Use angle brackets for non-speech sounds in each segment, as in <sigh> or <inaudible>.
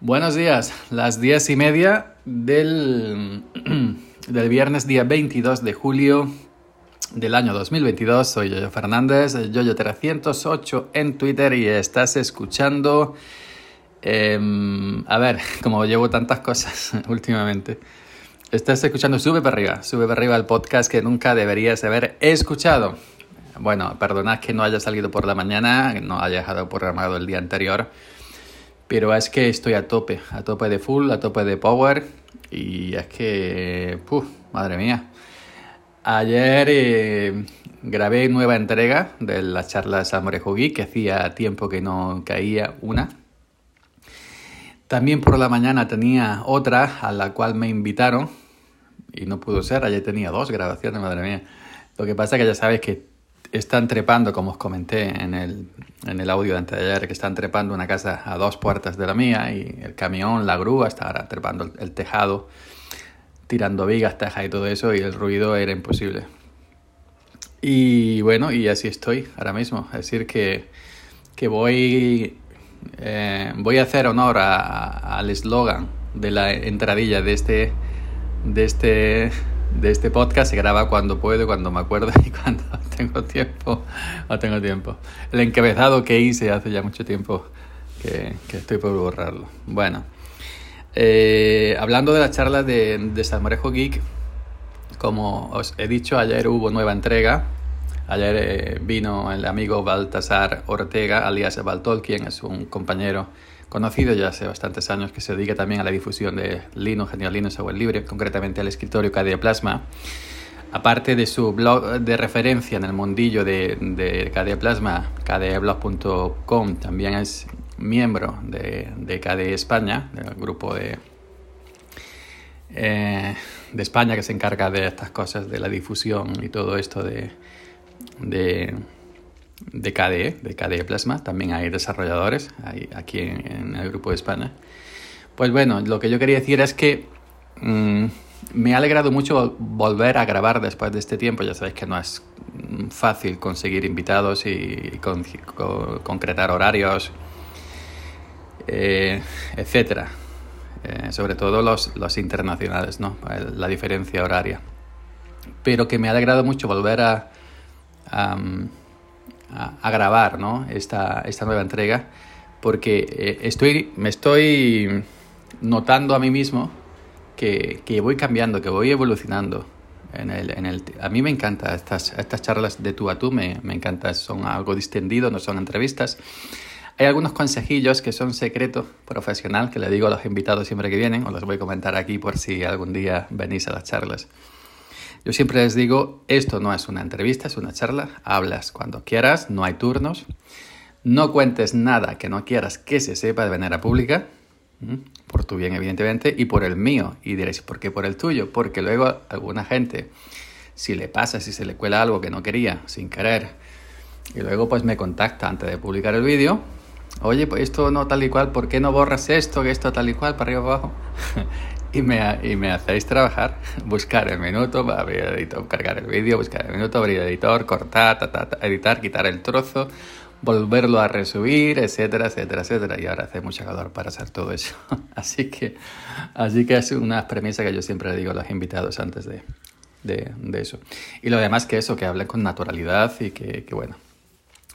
Buenos días, las diez y media del, <clears throat> del viernes día 22 de julio del año 2022. Soy Yoyo Fernández, Yoyo308 en Twitter y estás escuchando... Em, a ver, como llevo tantas cosas <laughs> últimamente. Estás escuchando Sube para arriba, Sube para arriba el podcast que nunca deberías haber escuchado. Bueno, perdonad que no haya salido por la mañana, no haya dejado programado el día anterior pero es que estoy a tope, a tope de full, a tope de power. Y es que, puf, madre mía. Ayer eh, grabé nueva entrega de las charlas Amorejo Geek, que hacía tiempo que no caía una. También por la mañana tenía otra a la cual me invitaron y no pudo ser. Ayer tenía dos grabaciones, madre mía. Lo que pasa es que ya sabes que están trepando, como os comenté en el, en el audio de antes de ayer, que están trepando una casa a dos puertas de la mía y el camión, la grúa, está trepando el tejado, tirando vigas, tejas y todo eso y el ruido era imposible. Y bueno, y así estoy ahora mismo. Es decir, que, que voy, eh, voy a hacer honor al eslogan de la entradilla de este, de este de este podcast se graba cuando puedo, cuando me acuerdo y <laughs> cuando tengo tiempo o tengo tiempo. El encabezado que hice hace ya mucho tiempo que, estoy por borrarlo. Bueno, eh, hablando de la charla de, de Salmorejo Geek, como os he dicho, ayer hubo nueva entrega. Ayer eh, vino el amigo Baltasar Ortega, alias Baltolkien, es un compañero conocido ya hace bastantes años que se dedica también a la difusión de Linux, Genial Linux, software libre, concretamente al escritorio KDE Plasma. Aparte de su blog de referencia en el mundillo de, de KDE Plasma, kdeblog.com, también es miembro de, de KDE España, del grupo de, eh, de España que se encarga de estas cosas, de la difusión y todo esto de, de de KDE, de KDE Plasma, también hay desarrolladores aquí en, el grupo de España. Pues bueno, lo que yo quería decir es que mm, me ha alegrado mucho volver a grabar después de este tiempo. Ya sabéis que no es fácil conseguir invitados y, concretar horarios, eh, etcétera. Eh, sobre todo los, internacionales, ¿no? La diferencia horaria. Pero que me ha alegrado mucho volver a, a, grabar ¿no? esta, esta nueva entrega porque eh, estoy, me estoy notando a mí mismo que, que voy cambiando, que voy evolucionando. En el, en el, a mí me encanta estas, estas charlas de tú a tú, me, me encanta, son algo distendido, no son entrevistas. Hay algunos consejillos que son secreto profesional que le digo a los invitados siempre que vienen, os los voy a comentar aquí por si algún día venís a las charlas. Yo siempre les digo, esto no es una entrevista, es una charla, hablas cuando quieras, no hay turnos, no cuentes nada que no quieras que se sepa de manera pública, por tu bien evidentemente, y por el mío. Y diréis, ¿por qué por el tuyo? Porque luego alguna gente, si le pasa, si se le cuela algo que no quería, sin querer, y luego pues me contacta antes de publicar el vídeo, oye, pues esto no tal y cual, ¿por qué no borras esto, que esto tal y cual, para arriba abajo? <laughs> y me, y me hacéis trabajar, <laughs> buscar el minuto, abrir el editor, cargar el vídeo, buscar el minuto, abrir el editor, cortar, editar, quitar el trozo, volverlo a resubir, etcétera, etcétera, etcétera. Y ahora hace mucho calor para hacer todo eso. <laughs> así que, así que es una premisa que yo siempre le digo a los invitados antes de, de, de eso. Y lo demás que eso, que hablen con naturalidad y que, que bueno.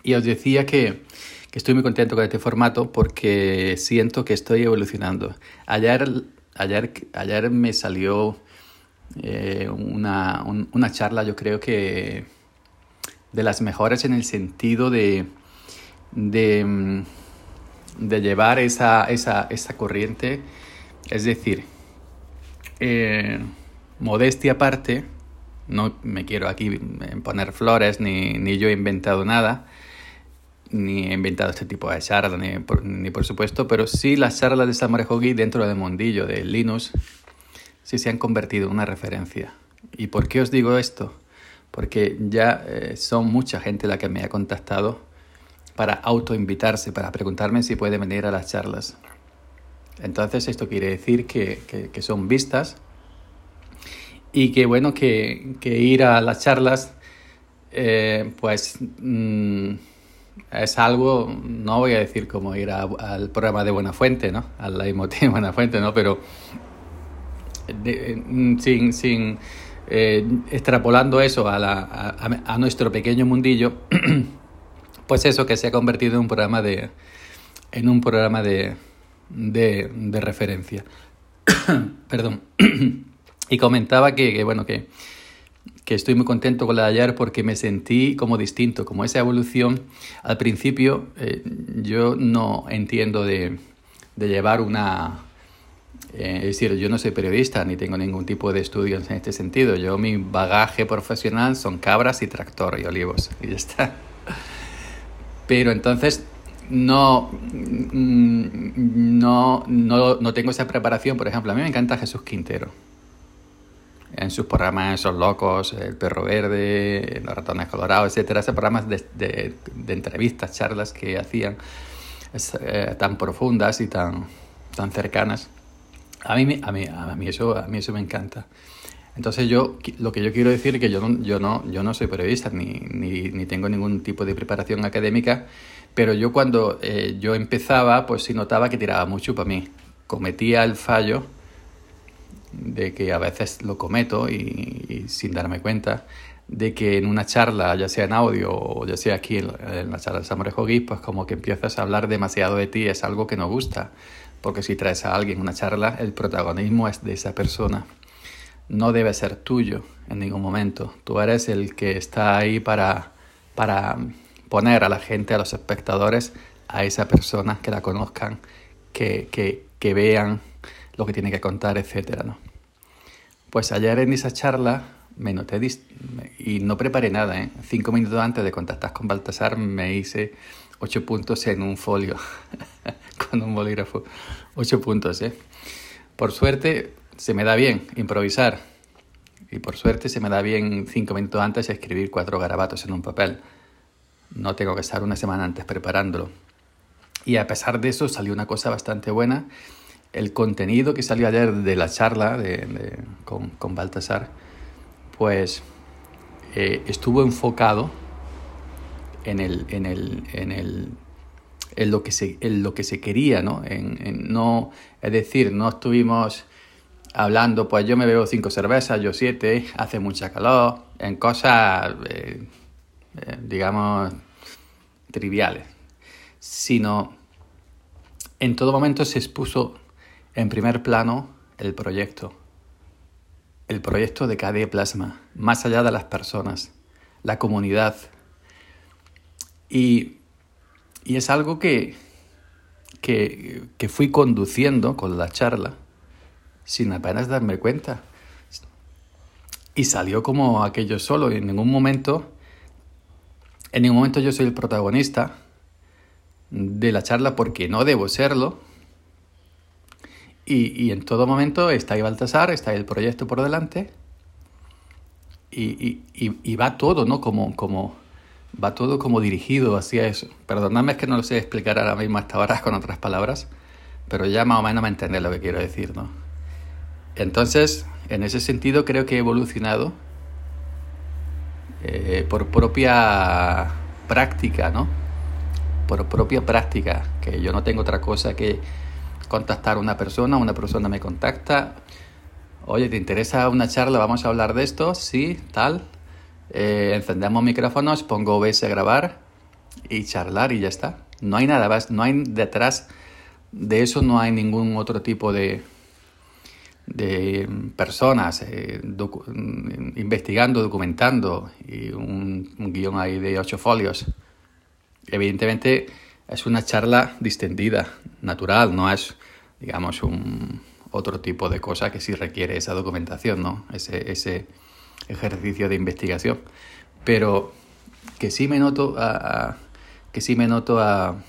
Y os decía que, que estoy muy contento con este formato porque siento que estoy evolucionando. Ayer ayer, ayer me salió eh, una, una, charla, yo creo que de las mejores en el sentido de, de, mm, de llevar esa, esa, esa, corriente. Es decir, eh, modestia aparte, no me quiero aquí poner flores ni, ni yo he inventado nada, ni he inventado este tipo de charlas, ni por, supuesto, pero sí las charlas de Samurai Hogi dentro del mundillo de Linux sí se han convertido en una referencia. ¿Y por qué os digo esto? Porque ya eh, son mucha gente la que me ha contactado para autoinvitarse, para preguntarme si puede venir a las charlas. Entonces esto quiere decir que, son vistas y que bueno, que, que ir a las charlas, eh, pues... Mm, es algo, no voy a decir como ir al programa de Buena Fuente, ¿no? Al de Buena Fuente, ¿no? Pero sin, sin eh, extrapolando eso a, la, a, nuestro pequeño mundillo, <clears throat> pues eso que se ha convertido en un programa de, en un programa de, de, de referencia. <coughs> Perdón. <coughs> y comentaba que, que bueno, que que estoy muy contento con la de ayer porque me sentí como distinto, como esa evolución. Al principio eh, yo no entiendo de, de llevar una... Eh, es decir, yo no soy periodista ni tengo ningún tipo de estudios en este sentido. Yo mi bagaje profesional son cabras y tractor y olivos y ya está. Pero entonces no, mm, no, no, no tengo esa preparación. Por ejemplo, a mí me encanta Jesús Quintero en sus programas Esos Locos, El Perro Verde, Los Ratones Colorados, etcétera, esos programas de, de, entrevistas, charlas que hacían eh, tan profundas y tan, tan cercanas. A mí, a, mí, a, mí eso, a mí eso me encanta. Entonces yo lo que yo quiero decir es que yo no, yo no, yo no soy periodista ni, ni, ni tengo ningún tipo de preparación académica, pero yo cuando eh, yo empezaba pues sí notaba que tiraba mucho para mí. Cometía el fallo de que a veces lo cometo y, sin darme cuenta, de que en una charla, ya sea en audio o ya sea aquí en, la charla de Samorejo Gui, pues como que empiezas a hablar demasiado de ti, es algo que no gusta, porque si traes a alguien una charla, el protagonismo es de esa persona, no debe ser tuyo en ningún momento, tú eres el que está ahí para, para poner a la gente, a los espectadores, a esa persona, que la conozcan, que, que, que vean lo que tiene que contar, etcétera, ¿no? Pues ayer en esa charla me noté y no preparé nada, ¿eh? Cinco minutos antes de contactar con Baltasar me hice ocho puntos en un folio <laughs> con un bolígrafo. Ocho puntos, ¿eh? Por suerte se me da bien improvisar y por suerte se me da bien cinco minutos antes escribir cuatro garabatos en un papel. No tengo que estar una semana antes preparándolo. Y a pesar de eso salió una cosa bastante buena el contenido que salió ayer de la charla de, con, con, Baltasar, pues eh, estuvo enfocado en, el, en, el, en, el, en, lo, que se, en lo que se quería, ¿no? En, no, es decir, no estuvimos hablando, pues yo me bebo cinco cervezas, yo siete, hace mucha calor, en cosas, eh, eh, digamos, triviales, sino en todo momento se expuso en primer plano, el proyecto. El proyecto de KDE Plasma, más allá de las personas, la comunidad. Y, es algo que, que, que fui conduciendo con la charla sin apenas darme cuenta. Y salió como aquello solo. Y en ningún momento, en ningún momento yo soy el protagonista de la charla porque no debo serlo y, en todo momento está ahí Baltasar, está ahí el proyecto por delante y, va todo, ¿no? Como, como, va todo como dirigido hacia eso. Perdonadme es que no lo sé explicar ahora mismo hasta ahora con otras palabras, pero ya más o menos me entendés lo que quiero decir, ¿no? Entonces, en ese sentido creo que he evolucionado eh, por propia práctica, ¿no? Por propia práctica, que yo no tengo otra cosa que contactar a una persona, una persona me contacta, oye, ¿te interesa una charla? Vamos a hablar de esto, sí, tal. Eh, encendemos micrófonos, pongo OBS a grabar y charlar y ya está. No hay nada más, no hay detrás de eso, no hay ningún otro tipo de, de personas eh, investigando, documentando y un guion ahí de ocho folios. Evidentemente es una charla distendida, natural, no es, digamos, un otro tipo de cosa que sí requiere esa documentación, ¿no? Ese, ese ejercicio de investigación. Pero que sí me noto a, que sí me noto a,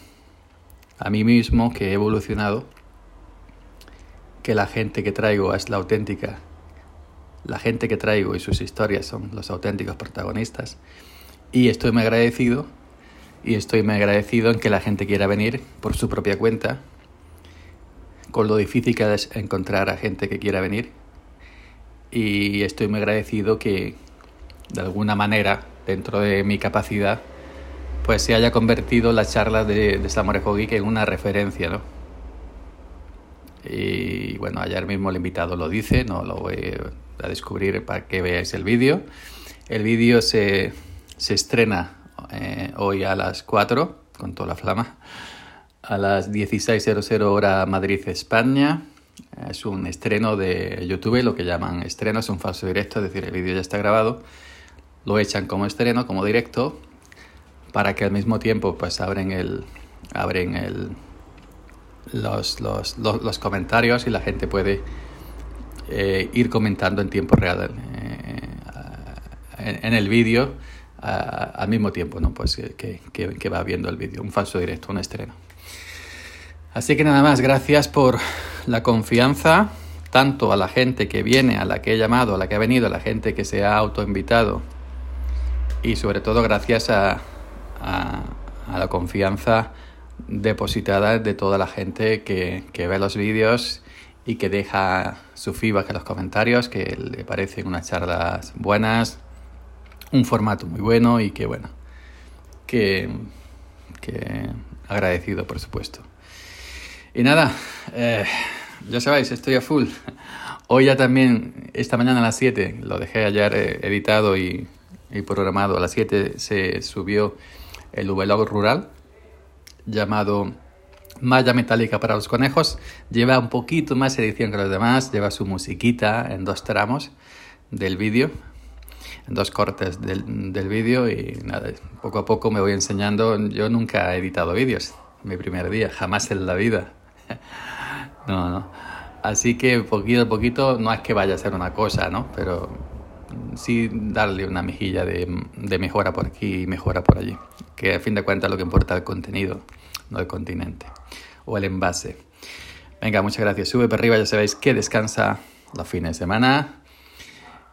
a mí mismo que he evolucionado, que la gente que traigo es la auténtica, la gente que traigo y sus historias son los auténticos protagonistas. Y estoy muy agradecido y estoy muy agradecido en que la gente quiera venir por su propia cuenta, con lo difícil que es encontrar a gente que quiera venir. Y estoy muy agradecido que, de alguna manera, dentro de mi capacidad, pues se haya convertido la charla de, de Geek en una referencia, ¿no? Y bueno, ayer mismo el invitado lo dice, no lo voy a descubrir para que veáis el vídeo. El vídeo se, se estrena eh, hoy a las 4, con toda la flama, a las 16.00 hora Madrid, España. Es un estreno de YouTube, lo que llaman estreno, es un falso directo, es decir, el vídeo ya está grabado. Lo echan como estreno, como directo, para que al mismo tiempo pues abren el, abren el, los, los, los, comentarios y la gente puede eh, ir comentando en tiempo real eh, en, el vídeo al mismo tiempo ¿no? pues que, que, que va viendo el vídeo, un falso directo, un estreno. Así que nada más, gracias por la confianza, tanto a la gente que viene, a la que he llamado, a la que ha venido, a la gente que se ha autoinvitado y sobre todo gracias a, a, la confianza depositada de toda la gente que, que ve los vídeos y que deja su feedback en los comentarios, que le parecen unas charlas buenas, un formato muy bueno y que bueno, que, que agradecido por supuesto. Y nada, eh, ya sabéis, estoy a full. Hoy ya también, esta mañana a las 7, lo dejé ayer eh, editado y, y programado, a las 7 se subió el vlog rural llamado Malla Metálica para los Conejos. Lleva un poquito más edición que los demás, lleva su musiquita en dos tramos del vídeo, dos cortes del, del vídeo y nada, poco a poco me voy enseñando. Yo nunca he editado vídeos, mi primer día, jamás en la vida. <laughs> no, no. Así que poquito a poquito no es que vaya a ser una cosa, ¿no? Pero sí darle una mejilla de, de mejora por aquí y mejora por allí. Que a fin de cuentas lo que importa es el contenido, no el continente o el envase. Venga, muchas gracias. Sube para arriba, ya sabéis que descansa los fines de semana.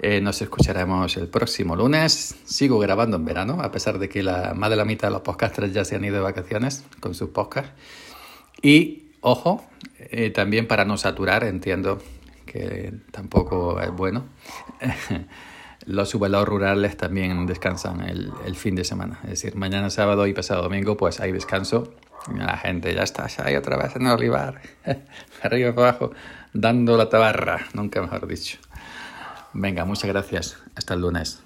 Eh, nos escucharemos el próximo lunes. Sigo grabando en verano, a pesar de que la, más de la mitad de los podcasters ya se han ido de vacaciones con sus podcasts. Y, ojo, eh, también para no saturar, entiendo que tampoco es bueno. <laughs> los subalados rurales también descansan el, fin de semana. Es decir, mañana sábado y pasado domingo, pues hay descanso. La gente ya está ahí otra vez en olivar, arriba <laughs> y abajo, dando la tabarra, nunca mejor dicho. Venga, muchas gracias. Hasta el lunes.